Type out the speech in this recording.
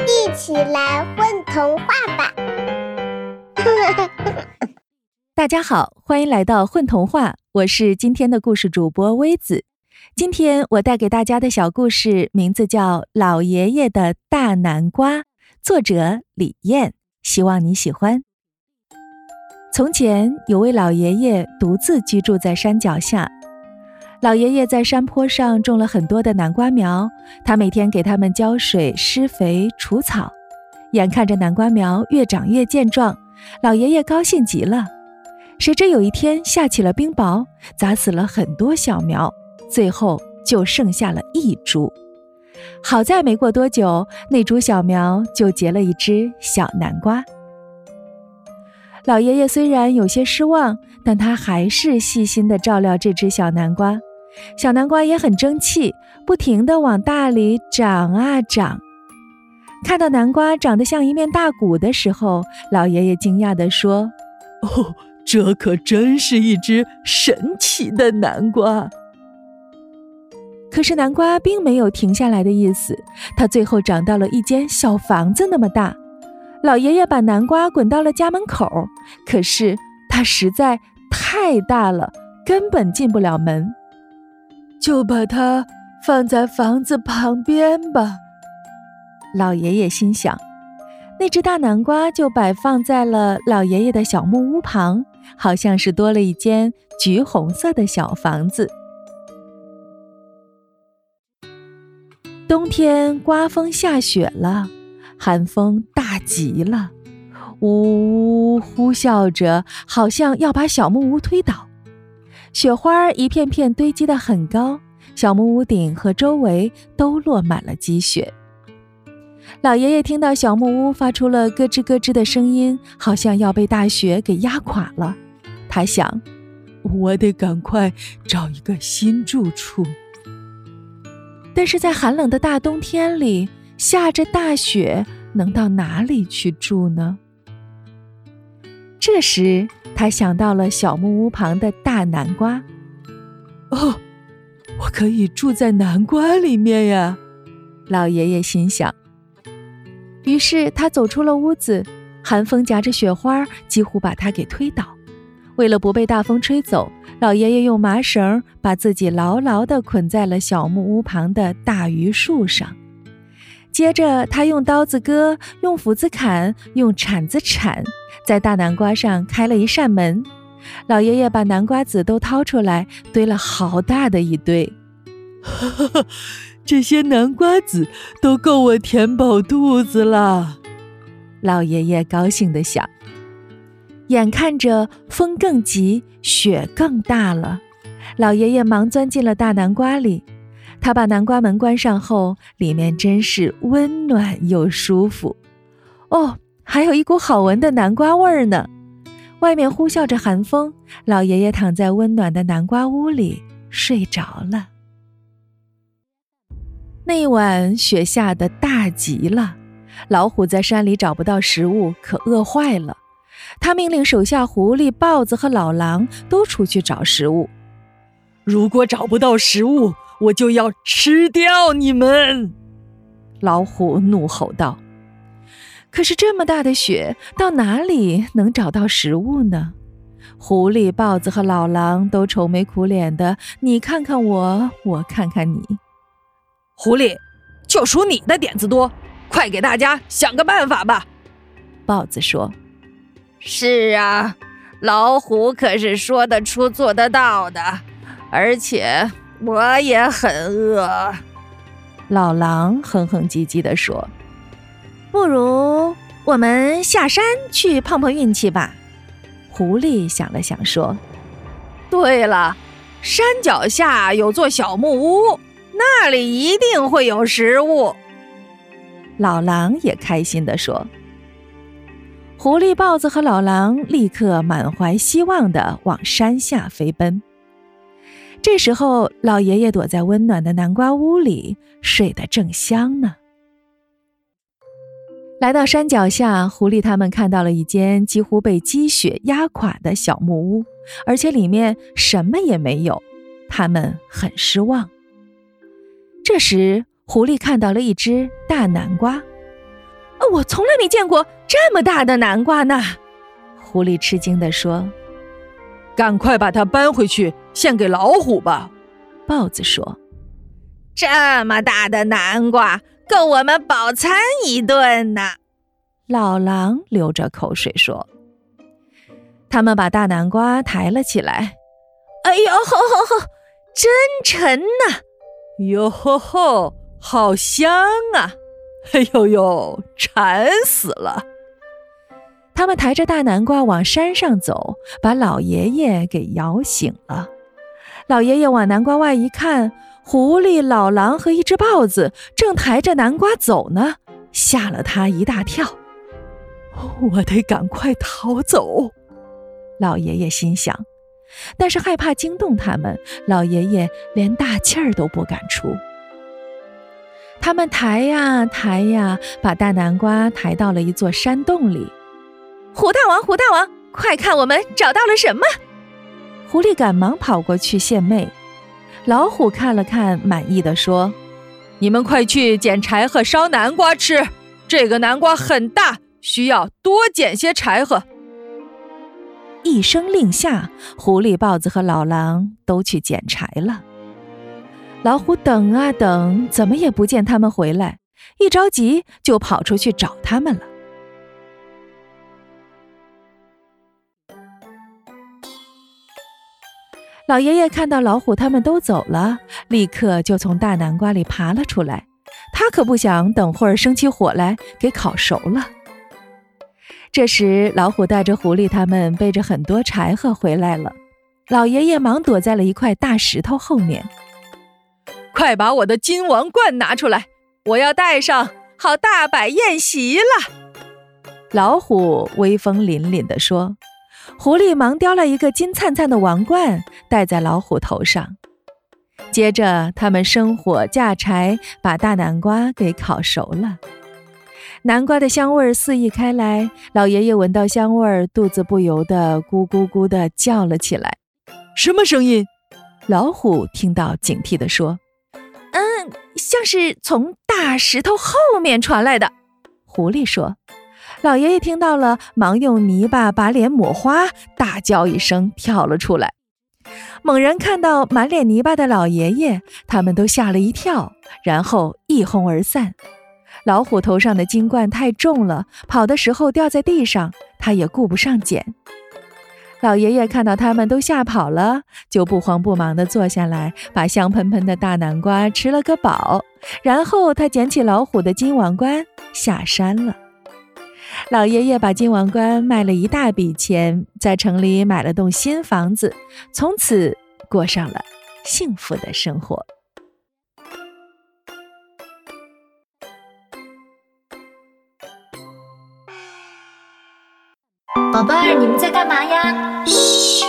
一起来混童话吧！大家好，欢迎来到混童话，我是今天的故事主播微子。今天我带给大家的小故事名字叫《老爷爷的大南瓜》，作者李艳，希望你喜欢。从前有位老爷爷独自居住在山脚下。老爷爷在山坡上种了很多的南瓜苗，他每天给它们浇水、施肥、除草。眼看着南瓜苗越长越健壮，老爷爷高兴极了。谁知有一天下起了冰雹，砸死了很多小苗，最后就剩下了一株。好在没过多久，那株小苗就结了一只小南瓜。老爷爷虽然有些失望，但他还是细心地照料这只小南瓜。小南瓜也很争气，不停地往大里长啊长。看到南瓜长得像一面大鼓的时候，老爷爷惊讶地说：“哦，这可真是一只神奇的南瓜！”可是南瓜并没有停下来的意思，它最后长到了一间小房子那么大。老爷爷把南瓜滚到了家门口，可是它实在太大了，根本进不了门。就把它放在房子旁边吧。老爷爷心想，那只大南瓜就摆放在了老爷爷的小木屋旁，好像是多了一间橘红色的小房子。冬天刮风下雪了，寒风大极了，呜呜呼啸着，好像要把小木屋推倒。雪花一片片堆积得很高，小木屋顶和周围都落满了积雪。老爷爷听到小木屋发出了咯吱咯吱的声音，好像要被大雪给压垮了。他想：“我得赶快找一个新住处。”但是在寒冷的大冬天里，下着大雪，能到哪里去住呢？这时，他想到了小木屋旁的大南瓜。哦，我可以住在南瓜里面呀！老爷爷心想。于是他走出了屋子，寒风夹着雪花，几乎把他给推倒。为了不被大风吹走，老爷爷用麻绳把自己牢牢地捆在了小木屋旁的大榆树上。接着，他用刀子割，用斧子砍，用铲子铲，在大南瓜上开了一扇门。老爷爷把南瓜籽都掏出来，堆了好大的一堆。哈哈，这些南瓜籽都够我填饱肚子了。老爷爷高兴地想。眼看着风更急，雪更大了，老爷爷忙钻进了大南瓜里。他把南瓜门关上后，里面真是温暖又舒服。哦，还有一股好闻的南瓜味儿呢。外面呼啸着寒风，老爷爷躺在温暖的南瓜屋里睡着了。那一晚雪下的大极了，老虎在山里找不到食物，可饿坏了。他命令手下狐狸、豹子和老狼都出去找食物。如果找不到食物，我就要吃掉你们！老虎怒吼道。可是这么大的雪，到哪里能找到食物呢？狐狸、豹子和老狼都愁眉苦脸的，你看看我，我看看你。狐狸，就数你的点子多，快给大家想个办法吧！豹子说：“是啊，老虎可是说得出做得到的，而且……”我也很饿，老狼哼哼唧唧地说：“不如我们下山去碰碰运气吧。”狐狸想了想说：“对了，山脚下有座小木屋，那里一定会有食物。”老狼也开心地说：“狐狸、豹子和老狼立刻满怀希望地往山下飞奔。”这时候，老爷爷躲在温暖的南瓜屋里，睡得正香呢。来到山脚下，狐狸他们看到了一间几乎被积雪压垮的小木屋，而且里面什么也没有，他们很失望。这时，狐狸看到了一只大南瓜，我从来没见过这么大的南瓜呢。狐狸吃惊地说：“赶快把它搬回去献给老虎吧。”豹子说：“这么大的南瓜够我们饱餐一顿呢。”老狼流着口水说：“他们把大南瓜抬了起来。哎呦吼吼吼，真沉呐！哟吼吼，好香啊！哎呦呦，馋死了！”他们抬着大南瓜往山上走，把老爷爷给摇醒了。老爷爷往南瓜外一看，狐狸、老狼和一只豹子正抬着南瓜走呢，吓了他一大跳。我得赶快逃走，老爷爷心想。但是害怕惊动他们，老爷爷连大气儿都不敢出。他们抬呀抬呀，把大南瓜抬到了一座山洞里。虎大王，虎大王，快看，我们找到了什么？狐狸赶忙跑过去献媚。老虎看了看，满意的说：“你们快去捡柴禾烧南瓜吃，这个南瓜很大。”需要多捡些柴禾。一声令下，狐狸、豹子和老狼都去捡柴了。老虎等啊等，怎么也不见他们回来，一着急就跑出去找他们了。老爷爷看到老虎他们都走了，立刻就从大南瓜里爬了出来。他可不想等会儿生起火来给烤熟了。这时，老虎带着狐狸他们背着很多柴禾回来了。老爷爷忙躲在了一块大石头后面。快把我的金王冠拿出来，我要戴上，好大摆宴席了。老虎威风凛凛地说。狐狸忙叼了一个金灿灿的王冠，戴在老虎头上。接着，他们生火架柴，把大南瓜给烤熟了。南瓜的香味四溢开来，老爷爷闻到香味，肚子不由得咕咕咕地叫了起来。什么声音？老虎听到，警惕地说：“嗯，像是从大石头后面传来的。”狐狸说。老爷爷听到了，忙用泥巴把脸抹花，大叫一声，跳了出来。猛然看到满脸泥巴的老爷爷，他们都吓了一跳，然后一哄而散。老虎头上的金冠太重了，跑的时候掉在地上，他也顾不上捡。老爷爷看到他们都吓跑了，就不慌不忙地坐下来，把香喷喷的大南瓜吃了个饱。然后他捡起老虎的金王冠，下山了。老爷爷把金王冠卖了一大笔钱，在城里买了栋新房子，从此过上了幸福的生活。宝贝儿，你们在干嘛呀？嘘。